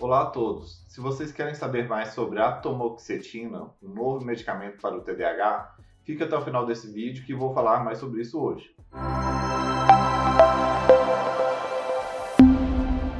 Olá a todos. Se vocês querem saber mais sobre a tomoxetina, um novo medicamento para o TDAH, fica até o final desse vídeo que vou falar mais sobre isso hoje.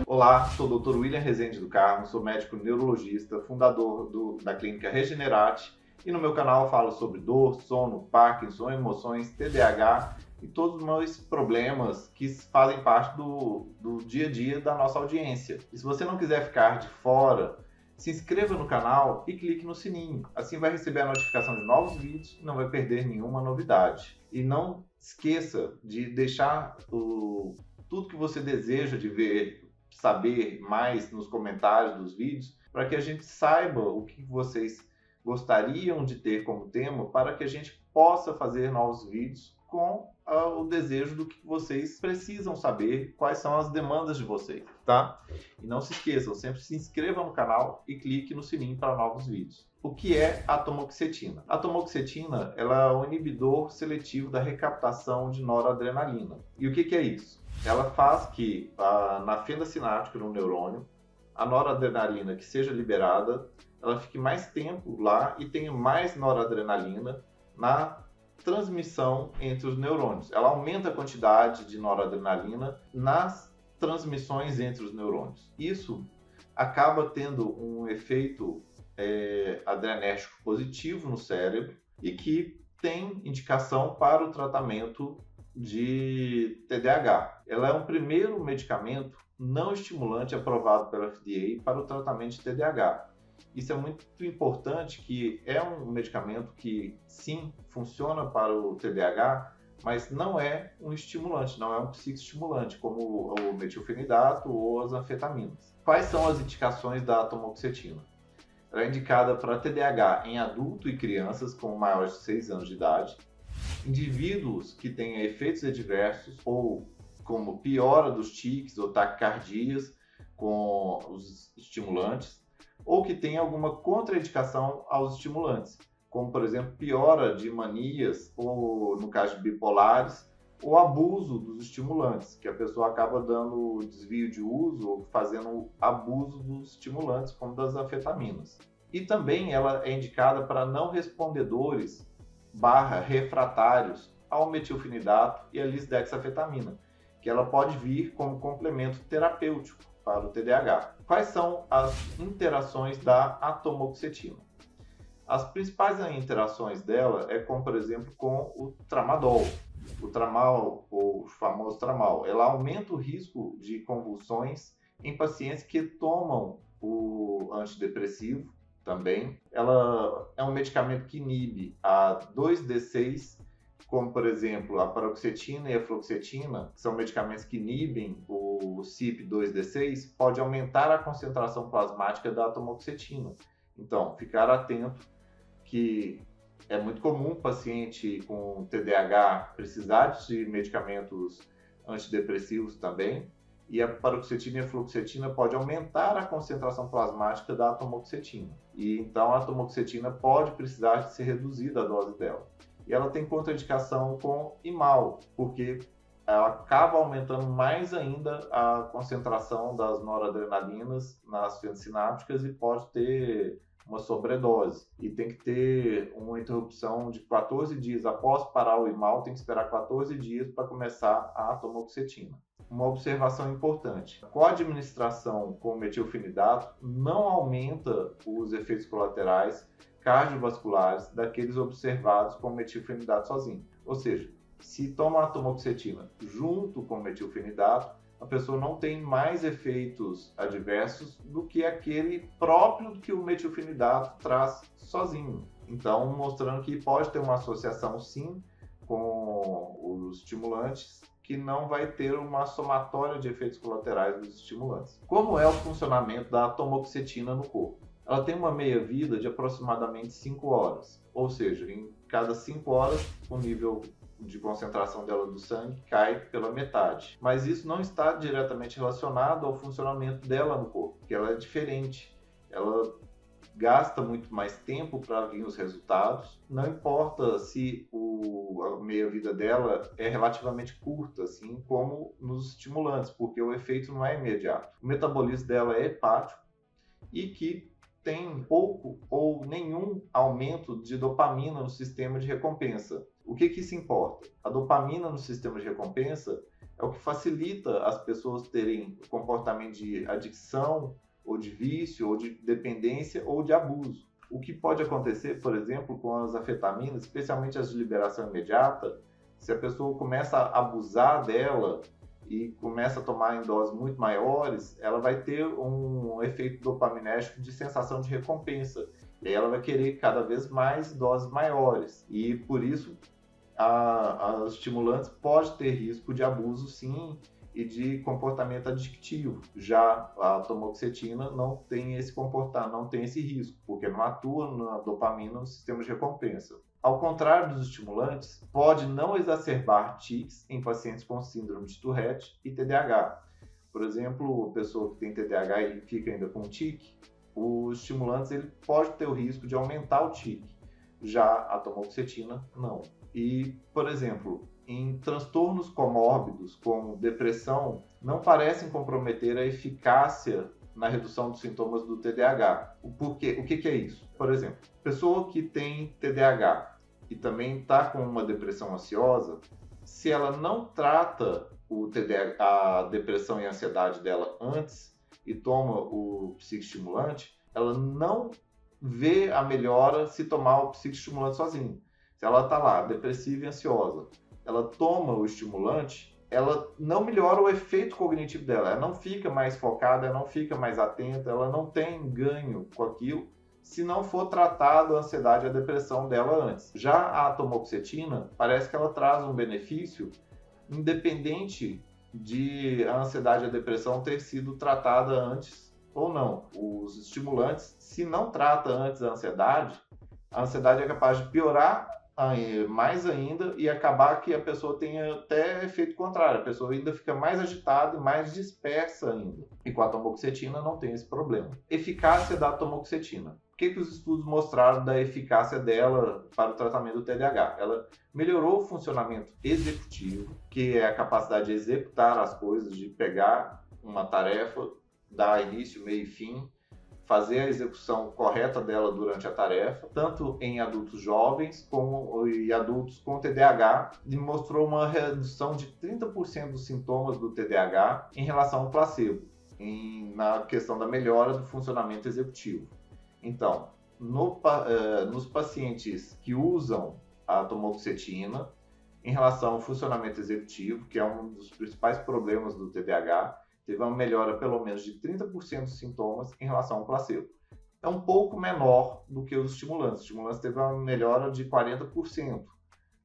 Olá, sou o Dr. William Rezende do Carmo, sou médico neurologista, fundador do, da clínica Regenerate e no meu canal falo sobre dor, sono, Parkinson, emoções, TDAH e todos os problemas que fazem parte do, do dia a dia da nossa audiência. E se você não quiser ficar de fora, se inscreva no canal e clique no sininho. Assim vai receber a notificação de novos vídeos e não vai perder nenhuma novidade. E não esqueça de deixar o, tudo que você deseja de ver, saber mais nos comentários dos vídeos, para que a gente saiba o que vocês gostariam de ter como tema, para que a gente possa fazer novos vídeos com o desejo do que vocês precisam saber, quais são as demandas de vocês, tá? E não se esqueçam, sempre se inscreva no canal e clique no sininho para novos vídeos. O que é a tomoxetina? A tomoxetina ela é um inibidor seletivo da recaptação de noradrenalina. E o que, que é isso? Ela faz que uh, na fenda sináptica no neurônio, a noradrenalina que seja liberada, ela fique mais tempo lá e tenha mais noradrenalina na transmissão entre os neurônios. Ela aumenta a quantidade de noradrenalina nas transmissões entre os neurônios. Isso acaba tendo um efeito é, adrenérgico positivo no cérebro e que tem indicação para o tratamento de TDAH. Ela é um primeiro medicamento não estimulante aprovado pela FDA para o tratamento de TDAH. Isso é muito importante, que é um medicamento que sim funciona para o TDAH, mas não é um estimulante, não é um psicoestimulante, como o metilfenidato ou as anfetaminas. Quais são as indicações da atomoxetina? Ela é indicada para TDAH em adulto e crianças com maiores de 6 anos de idade, indivíduos que tenham efeitos adversos ou como piora dos tiques ou taquicardias com os estimulantes, ou que tem alguma contraindicação aos estimulantes, como por exemplo piora de manias ou no caso de bipolares, o abuso dos estimulantes, que a pessoa acaba dando desvio de uso ou fazendo abuso dos estimulantes, como das anfetaminas. E também ela é indicada para não respondedores barra refratários ao metilfenidato e à lisdexafetamina, que ela pode vir como complemento terapêutico para o TDAH. Quais são as interações da atomoxetina? As principais interações dela é com, por exemplo, com o tramadol. O tramal, o famoso tramal, ela aumenta o risco de convulsões em pacientes que tomam o antidepressivo também. Ela é um medicamento que inibe a 2D6 como por exemplo a paroxetina e a fluoxetina, que são medicamentos que inibem o CYP2D6, pode aumentar a concentração plasmática da atomoxetina. Então, ficar atento que é muito comum o paciente com TDAH precisar de medicamentos antidepressivos também, e a paroxetina e a fluoxetina pode aumentar a concentração plasmática da atomoxetina. E então a atomoxetina pode precisar de ser reduzida a dose dela e ela tem contraindicação com imal, porque ela acaba aumentando mais ainda a concentração das noradrenalinas nas fendas sinápticas e pode ter uma sobredose. E tem que ter uma interrupção de 14 dias. Após parar o imal, tem que esperar 14 dias para começar a atomoxetina. Uma observação importante: com a administração com metilfenidato, não aumenta os efeitos colaterais cardiovasculares daqueles observados com metilfenidato sozinho. Ou seja, se toma a tomoxetina junto com metilfenidato, a pessoa não tem mais efeitos adversos do que aquele próprio que o metilfenidato traz sozinho. Então, mostrando que pode ter uma associação sim com os estimulantes que não vai ter uma somatória de efeitos colaterais dos estimulantes. Como é o funcionamento da tomoxetina no corpo? Ela tem uma meia-vida de aproximadamente 5 horas. Ou seja, em cada 5 horas, o nível de concentração dela do sangue cai pela metade. Mas isso não está diretamente relacionado ao funcionamento dela no corpo, porque ela é diferente. Ela gasta muito mais tempo para vir os resultados. Não importa se o, a meia-vida dela é relativamente curta, assim como nos estimulantes, porque o efeito não é imediato. O metabolismo dela é hepático, e que tem pouco ou nenhum aumento de dopamina no sistema de recompensa. O que, que isso importa? A dopamina no sistema de recompensa é o que facilita as pessoas terem comportamento de adicção, ou de vício, ou de dependência, ou de abuso. O que pode acontecer, por exemplo, com as afetaminas, especialmente as de liberação imediata, se a pessoa começa a abusar dela e começa a tomar em doses muito maiores, ela vai ter um efeito dopaminérgico de sensação de recompensa. E aí ela vai querer cada vez mais doses maiores. E por isso, a, a, os estimulantes pode ter risco de abuso, sim, e de comportamento adictivo. Já a tomoxetina não tem esse comportamento, não tem esse risco, porque não atua na dopamina no sistema de recompensa. Ao contrário dos estimulantes, pode não exacerbar tics em pacientes com síndrome de Tourette e TDAH. Por exemplo, a pessoa que tem TDAH e fica ainda com tique, os estimulantes ele pode ter o risco de aumentar o tique. Já a tomoxetina, não. E, por exemplo, em transtornos comórbidos, como depressão, não parecem comprometer a eficácia na redução dos sintomas do TDAH. O porquê? O que, que é isso? Por exemplo, pessoa que tem TDAH e também está com uma depressão ansiosa, se ela não trata o TDAH, a depressão e a ansiedade dela antes e toma o psicoestimulante, ela não vê a melhora se tomar o psicoestimulante sozinho. Se ela está lá, depressiva e ansiosa, ela toma o estimulante, ela não melhora o efeito cognitivo dela, ela não fica mais focada, ela não fica mais atenta, ela não tem ganho com aquilo se não for tratado a ansiedade e a depressão dela antes. Já a atomoxetina, parece que ela traz um benefício independente de a ansiedade e a depressão ter sido tratada antes ou não. Os estimulantes, se não trata antes a ansiedade, a ansiedade é capaz de piorar mais ainda e acabar que a pessoa tenha até efeito contrário, a pessoa ainda fica mais agitada e mais dispersa ainda. E com a tomoxetina não tem esse problema. Eficácia da tomoxetina. O que, que os estudos mostraram da eficácia dela para o tratamento do TDAH? Ela melhorou o funcionamento executivo, que é a capacidade de executar as coisas, de pegar uma tarefa, dar início, meio e fim, fazer a execução correta dela durante a tarefa, tanto em adultos jovens como em adultos com TDAH, e mostrou uma redução de 30% dos sintomas do TDAH em relação ao placebo, em, na questão da melhora do funcionamento executivo. Então, no, eh, nos pacientes que usam a tomoxetina, em relação ao funcionamento executivo, que é um dos principais problemas do TDAH, teve uma melhora pelo menos de 30% dos sintomas em relação ao placebo. É um pouco menor do que os estimulantes. Os estimulantes teve uma melhora de 40%.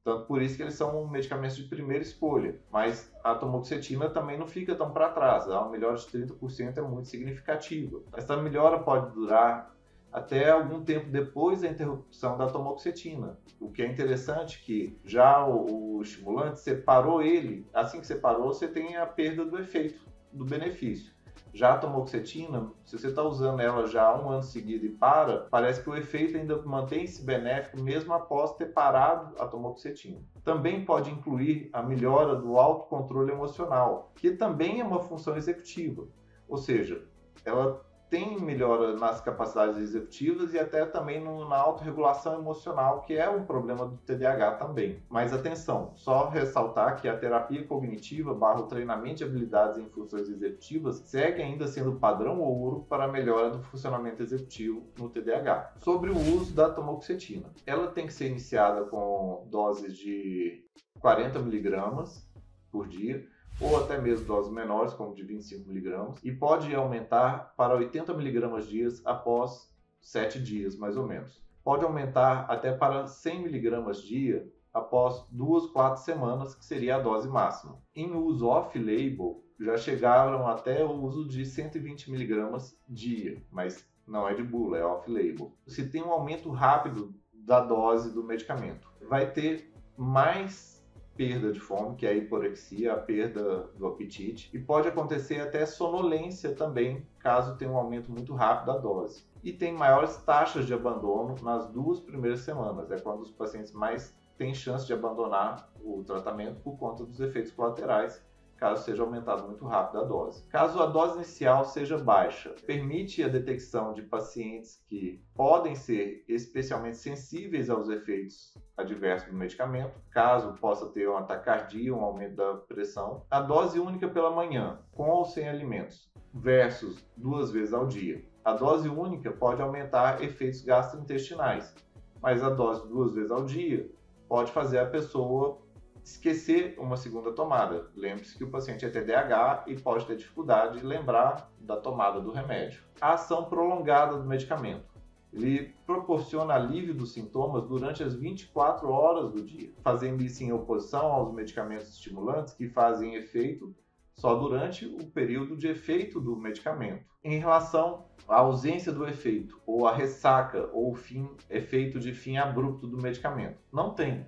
Tanto por isso que eles são medicamentos de primeira escolha. Mas a tomoxetina também não fica tão para trás. Uma melhora de 30% é muito significativa. Essa melhora pode durar até algum tempo depois da interrupção da tomoxetina. O que é interessante é que já o, o estimulante separou ele, assim que separou, você tem a perda do efeito do benefício. Já a tomoxetina, se você está usando ela já há um ano seguido e para, parece que o efeito ainda mantém-se benéfico mesmo após ter parado a tomoxetina. Também pode incluir a melhora do autocontrole emocional, que também é uma função executiva. Ou seja, ela tem melhora nas capacidades executivas e até também no, na autorregulação emocional, que é um problema do TDAH também. Mas atenção, só ressaltar que a terapia cognitiva barra o treinamento de habilidades em funções executivas segue ainda sendo padrão ouro para a melhora do funcionamento executivo no TDAH. Sobre o uso da tamoxetina, ela tem que ser iniciada com doses de 40 miligramas por dia, ou até mesmo doses menores, como de 25 miligramas, e pode aumentar para 80 miligramas dias após 7 dias, mais ou menos. Pode aumentar até para 100 miligramas dia após 2, 4 semanas, que seria a dose máxima. Em uso off-label, já chegaram até o uso de 120 miligramas dia, mas não é de bula, é off-label. Se tem um aumento rápido da dose do medicamento, vai ter mais perda de fome, que é a hiporexia, a perda do apetite, e pode acontecer até sonolência também, caso tenha um aumento muito rápido da dose. E tem maiores taxas de abandono nas duas primeiras semanas, é quando os pacientes mais têm chance de abandonar o tratamento por conta dos efeitos colaterais, caso seja aumentada muito rápido a dose. Caso a dose inicial seja baixa, permite a detecção de pacientes que podem ser especialmente sensíveis aos efeitos adversos do medicamento, caso possa ter um ataque cardíaco, um aumento da pressão. A dose única pela manhã, com ou sem alimentos, versus duas vezes ao dia. A dose única pode aumentar efeitos gastrointestinais, mas a dose duas vezes ao dia pode fazer a pessoa esquecer uma segunda tomada. Lembre-se que o paciente é TDAH e pode ter dificuldade de lembrar da tomada do remédio. A ação prolongada do medicamento. Ele proporciona alívio dos sintomas durante as 24 horas do dia, fazendo isso em oposição aos medicamentos estimulantes que fazem efeito só durante o período de efeito do medicamento. Em relação à ausência do efeito, ou a ressaca, ou fim, efeito de fim abrupto do medicamento, não tem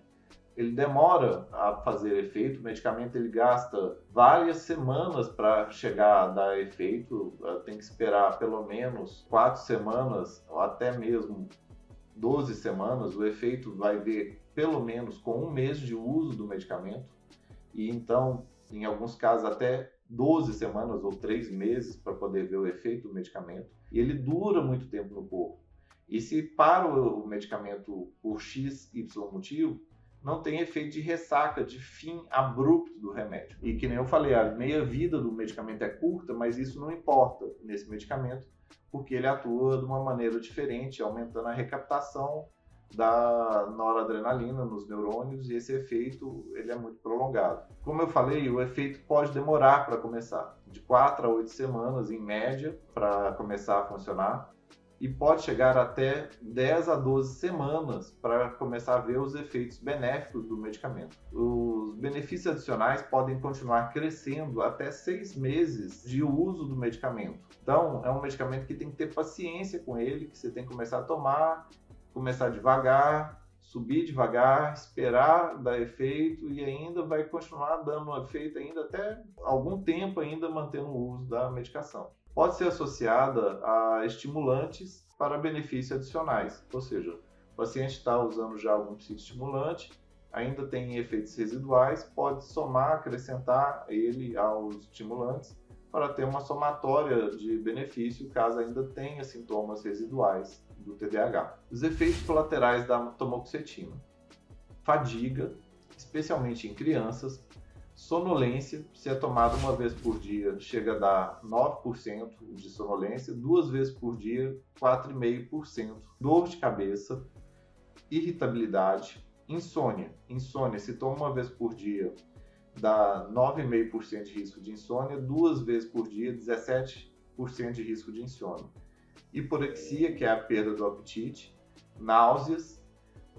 ele demora a fazer efeito. O medicamento ele gasta várias semanas para chegar a dar efeito. Tem que esperar pelo menos quatro semanas, ou até mesmo 12 semanas. O efeito vai ver pelo menos com um mês de uso do medicamento. E então, em alguns casos, até 12 semanas ou 3 meses para poder ver o efeito do medicamento. E ele dura muito tempo no corpo. E se para o medicamento por X, Y motivo, não tem efeito de ressaca, de fim abrupto do remédio. E que nem eu falei, a meia-vida do medicamento é curta, mas isso não importa nesse medicamento, porque ele atua de uma maneira diferente, aumentando a recaptação da noradrenalina nos neurônios e esse efeito ele é muito prolongado. Como eu falei, o efeito pode demorar para começar, de 4 a 8 semanas em média para começar a funcionar e pode chegar até 10 a 12 semanas para começar a ver os efeitos benéficos do medicamento. Os benefícios adicionais podem continuar crescendo até seis meses de uso do medicamento. Então, é um medicamento que tem que ter paciência com ele, que você tem que começar a tomar, começar devagar, subir devagar, esperar dar efeito e ainda vai continuar dando efeito ainda até algum tempo ainda mantendo o uso da medicação. Pode ser associada a estimulantes para benefícios adicionais, ou seja, o paciente está usando já algum psicoestimulante, ainda tem efeitos residuais, pode somar, acrescentar ele aos estimulantes para ter uma somatória de benefício caso ainda tenha sintomas residuais do TDAH. Os efeitos colaterais da tomoxetina: fadiga, especialmente em crianças, Sonolência, se é tomada uma vez por dia, chega a dar 9% de sonolência, duas vezes por dia, 4,5%. Dor de cabeça, irritabilidade, insônia. Insônia, se toma uma vez por dia, dá 9,5% de risco de insônia, duas vezes por dia, 17% de risco de insônia. Hiporexia, que é a perda do apetite, náuseas,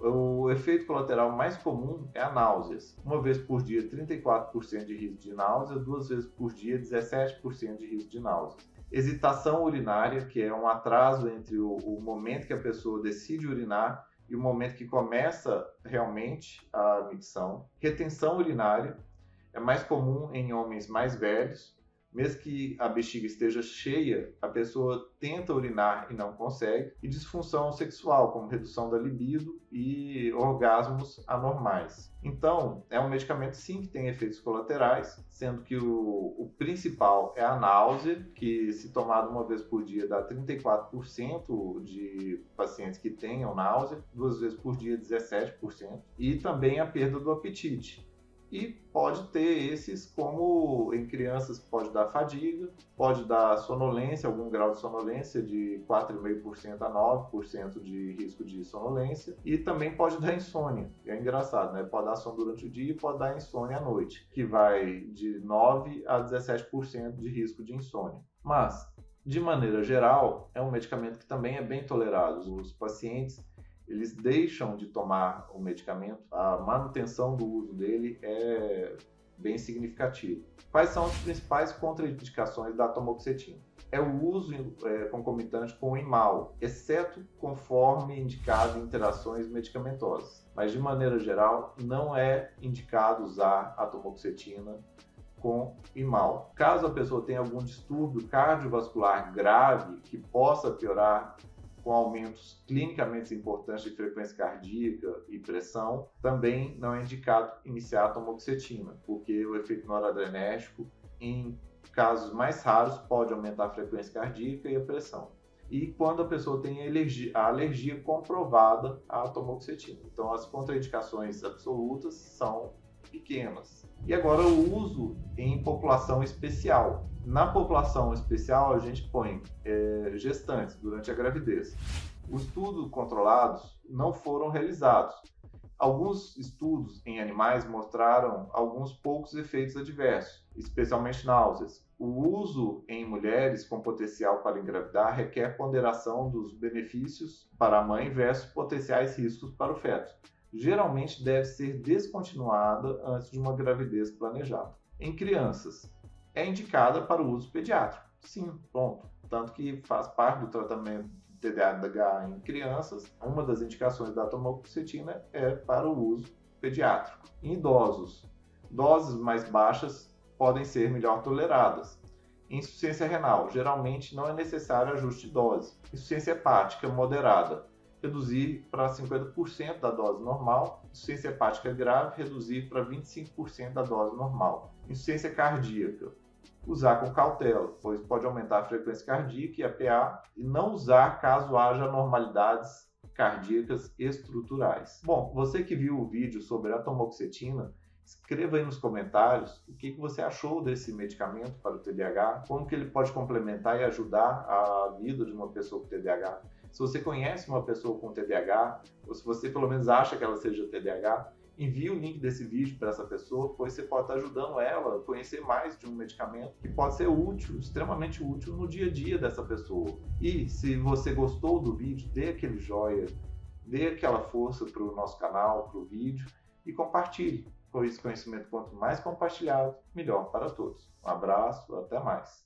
o efeito colateral mais comum é a náuseas. Uma vez por dia, 34% de risco de náusea, duas vezes por dia, 17% de risco de náusea. Hesitação urinária, que é um atraso entre o, o momento que a pessoa decide urinar e o momento que começa realmente a micção. Retenção urinária é mais comum em homens mais velhos, mesmo que a bexiga esteja cheia, a pessoa tenta urinar e não consegue, e disfunção sexual, como redução da libido e orgasmos anormais. Então, é um medicamento sim que tem efeitos colaterais, sendo que o, o principal é a náusea, que se tomado uma vez por dia dá 34% de pacientes que tenham náusea, duas vezes por dia 17%, e também a perda do apetite e pode ter esses como em crianças pode dar fadiga, pode dar sonolência, algum grau de sonolência de 4,5% a 9% de risco de sonolência e também pode dar insônia. É engraçado, né? Pode dar sono durante o dia e pode dar insônia à noite, que vai de 9 a 17% de risco de insônia. Mas de maneira geral, é um medicamento que também é bem tolerado. Os pacientes eles deixam de tomar o medicamento, a manutenção do uso dele é bem significativa. Quais são as principais contraindicações da tomoxetina? É o uso é, concomitante com o imal, exceto conforme indicado em interações medicamentosas. Mas, de maneira geral, não é indicado usar a tomoxetina com imal. Caso a pessoa tenha algum distúrbio cardiovascular grave que possa piorar com aumentos clinicamente importantes de frequência cardíaca e pressão, também não é indicado iniciar a tomoxetina, porque o efeito noradrenérgico, em casos mais raros, pode aumentar a frequência cardíaca e a pressão. E quando a pessoa tem alergia, a alergia comprovada à tomoxetina. Então, as contraindicações absolutas são pequenas. E agora o uso em população especial. Na população especial, a gente põe é, gestantes durante a gravidez. Os estudos controlados não foram realizados. Alguns estudos em animais mostraram alguns poucos efeitos adversos, especialmente náuseas. O uso em mulheres com potencial para engravidar requer ponderação dos benefícios para a mãe versus potenciais riscos para o feto geralmente deve ser descontinuada antes de uma gravidez planejada. Em crianças, é indicada para o uso pediátrico. Sim, pronto. Tanto que faz parte do tratamento TDAH em crianças. Uma das indicações da tomoxetina é para o uso pediátrico. Em idosos, doses mais baixas podem ser melhor toleradas. Insuficiência renal, geralmente não é necessário ajuste de dose. Insuficiência hepática moderada, reduzir para 50% da dose normal. Insuficiência hepática grave, reduzir para 25% da dose normal. Insuficiência cardíaca, usar com cautela, pois pode aumentar a frequência cardíaca e a PA, e não usar caso haja anormalidades cardíacas estruturais. Bom, você que viu o vídeo sobre a tomoxetina, escreva aí nos comentários o que, que você achou desse medicamento para o TDAH, como que ele pode complementar e ajudar a vida de uma pessoa com TDAH. Se você conhece uma pessoa com TDAH, ou se você pelo menos acha que ela seja TDAH, envie o link desse vídeo para essa pessoa, pois você pode estar ajudando ela a conhecer mais de um medicamento que pode ser útil, extremamente útil no dia a dia dessa pessoa. E se você gostou do vídeo, dê aquele joia, dê aquela força para o nosso canal, para o vídeo e compartilhe, pois conhecimento quanto mais compartilhado, melhor para todos. Um abraço, até mais.